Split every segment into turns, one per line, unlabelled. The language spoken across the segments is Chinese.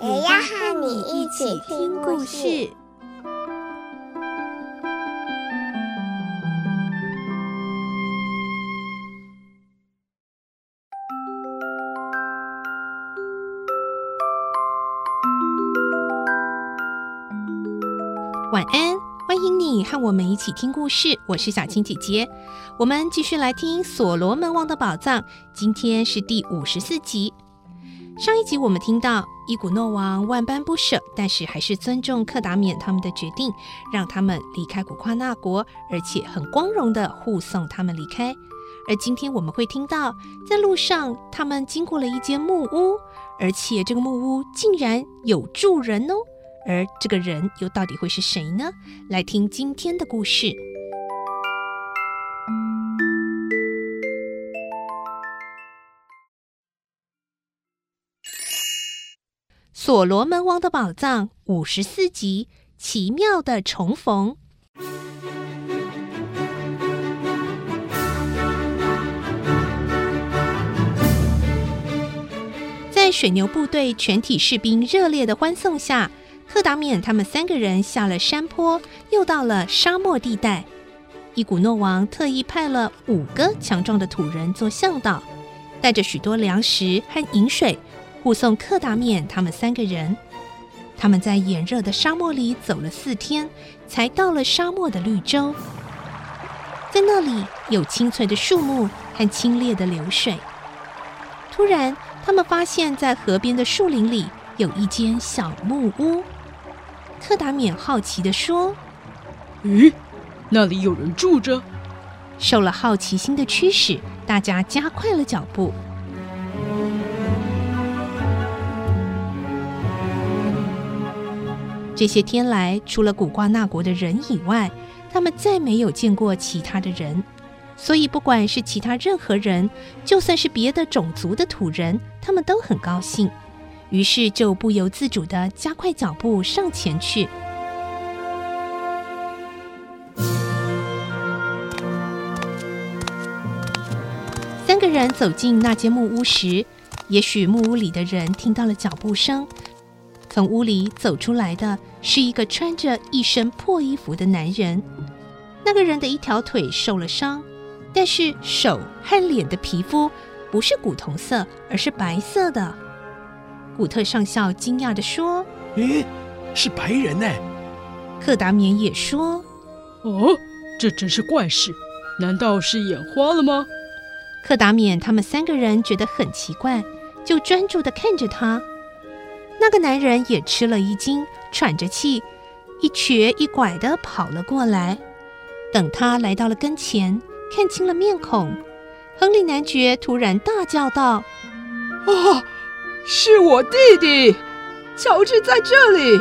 也要和你一起听故事。
晚安，欢迎你和我们一起听故事。我是小青姐姐，我们继续来听《所罗门王的宝藏》，今天是第五十四集。上一集我们听到伊古诺王万般不舍，但是还是尊重克达缅他们的决定，让他们离开古夸纳国，而且很光荣地护送他们离开。而今天我们会听到，在路上他们经过了一间木屋，而且这个木屋竟然有住人哦。而这个人又到底会是谁呢？来听今天的故事，《所罗门王的宝藏》五十四集：奇妙的重逢。在水牛部队全体士兵热烈的欢送下，克达免他们三个人下了山坡，又到了沙漠地带。伊古诺王特意派了五个强壮的土人做向导，带着许多粮食和饮水，护送克达缅他们三个人。他们在炎热的沙漠里走了四天，才到了沙漠的绿洲。在那里有清脆的树木和清冽的流水。突然，他们发现，在河边的树林里有一间小木屋。克达免好奇地说：“
咦，那里有人住着？”
受了好奇心的驱使，大家加快了脚步。这些天来，除了古瓜纳国的人以外，他们再没有见过其他的人，所以不管是其他任何人，就算是别的种族的土人，他们都很高兴。于是就不由自主地加快脚步上前去。三个人走进那间木屋时，也许木屋里的人听到了脚步声。从屋里走出来的是一个穿着一身破衣服的男人。那个人的一条腿受了伤，但是手和脸的皮肤不是古铜色，而是白色的。古特上校惊讶地说：“
咦，是白人呢？”
克达缅也说：“
哦，这真是怪事，难道是眼花了吗？”
克达缅他们三个人觉得很奇怪，就专注地看着他。那个男人也吃了一惊，喘着气，一瘸一拐地跑了过来。等他来到了跟前，看清了面孔，亨利男爵突然大叫道：“
啊！”是我弟弟，乔治在这里。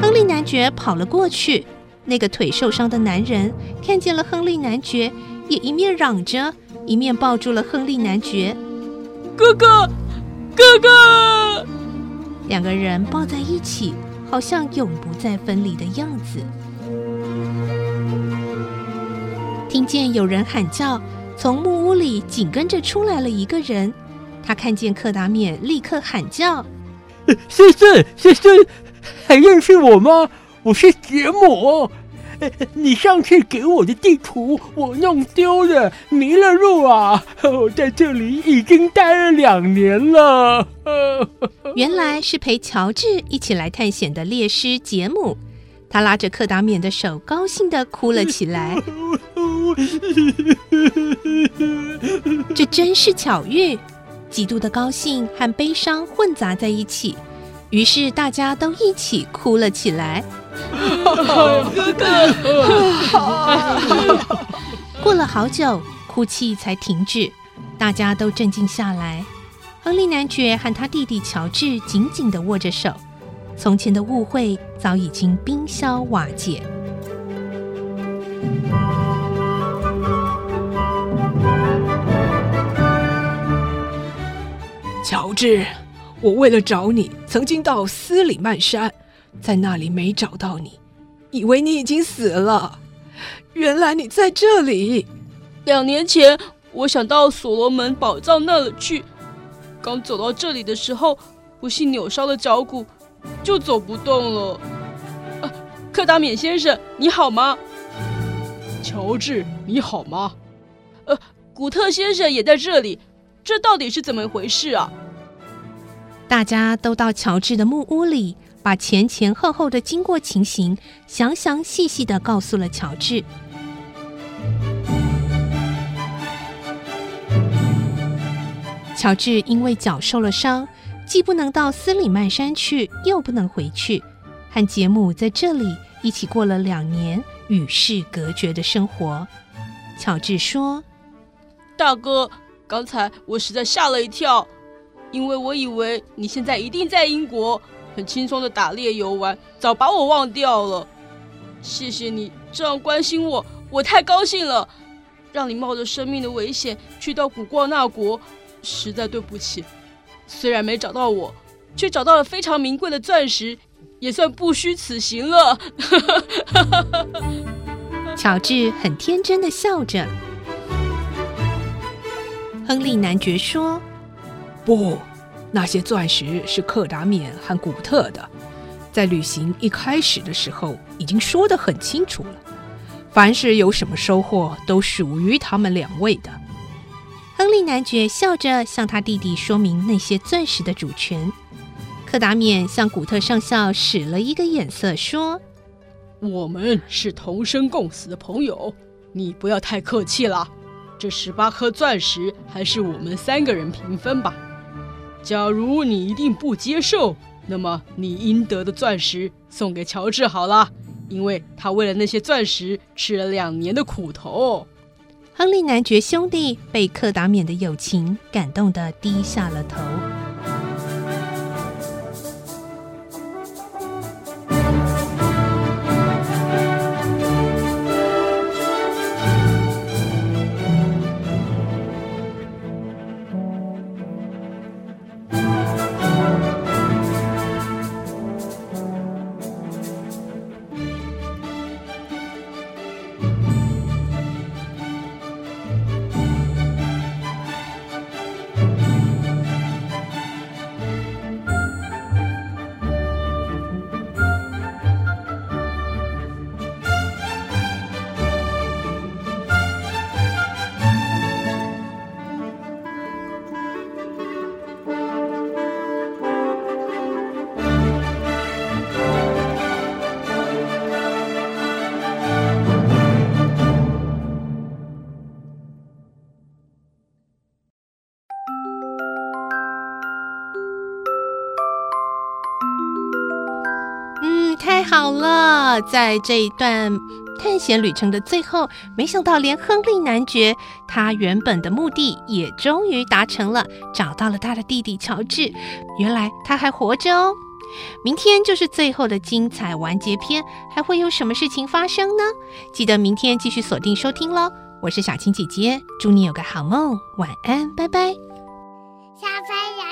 亨利男爵跑了过去，那个腿受伤的男人看见了亨利男爵，也一面嚷着，一面抱住了亨利男爵。
哥哥，哥哥！
两个人抱在一起，好像永不再分离的样子。听见有人喊叫，从木屋里紧跟着出来了一个人。他看见克达缅，立刻喊叫：“
先生，先生，还认识我吗？我是杰姆。你上次给我的地图我弄丢了，迷了路啊！我在这里已经待了两年了。”
原来是陪乔治一起来探险的猎师杰姆。他拉着克达缅的手，高兴地哭了起来。这真是巧遇，极度的高兴和悲伤混杂在一起，于是大家都一起哭了起来。
哥哥，
过了好久，哭泣才停止。大家都镇静下来。亨利男爵和他弟弟乔治紧紧的握着手，从前的误会早已经冰消瓦解。
乔治，我为了找你，曾经到斯里曼山，在那里没找到你，以为你已经死了。原来你在这里。
两年前，我想到所罗门宝藏那里去。刚走到这里的时候，不幸扭伤了脚骨，就走不动了。啊，克达冕先生，你好吗？
乔治，你好吗？
呃，古特先生也在这里，这到底是怎么回事啊？
大家都到乔治的木屋里，把前前后后的经过情形详详细细的告诉了乔治。乔治因为脚受了伤，既不能到斯里曼山去，又不能回去，和杰姆在这里一起过了两年与世隔绝的生活。乔治说：“
大哥，刚才我实在吓了一跳，因为我以为你现在一定在英国，很轻松的打猎游玩，早把我忘掉了。谢谢你这样关心我，我太高兴了，让你冒着生命的危险去到古光那国。”实在对不起，虽然没找到我，却找到了非常名贵的钻石，也算不虚此行了。
乔治很天真的笑着。亨利男爵说：“
不，那些钻石是克达缅和古特的，在旅行一开始的时候已经说得很清楚了，凡是有什么收获，都属于他们两位的。”
亨利男爵笑着向他弟弟说明那些钻石的主权。克达缅向古特上校使了一个眼色，说：“
我们是同生共死的朋友，你不要太客气了。这十八颗钻石还是我们三个人平分吧。假如你一定不接受，那么你应得的钻石送给乔治好了，因为他为了那些钻石吃了两年的苦头。”
亨利男爵兄弟被克达缅的友情感动的低下了头。好了，在这一段探险旅程的最后，没想到连亨利男爵他原本的目的也终于达成了，找到了他的弟弟乔治。原来他还活着哦！明天就是最后的精彩完结篇，还会有什么事情发生呢？记得明天继续锁定收听喽！我是小青姐姐，祝你有个好梦，晚安，拜拜。
小朋友。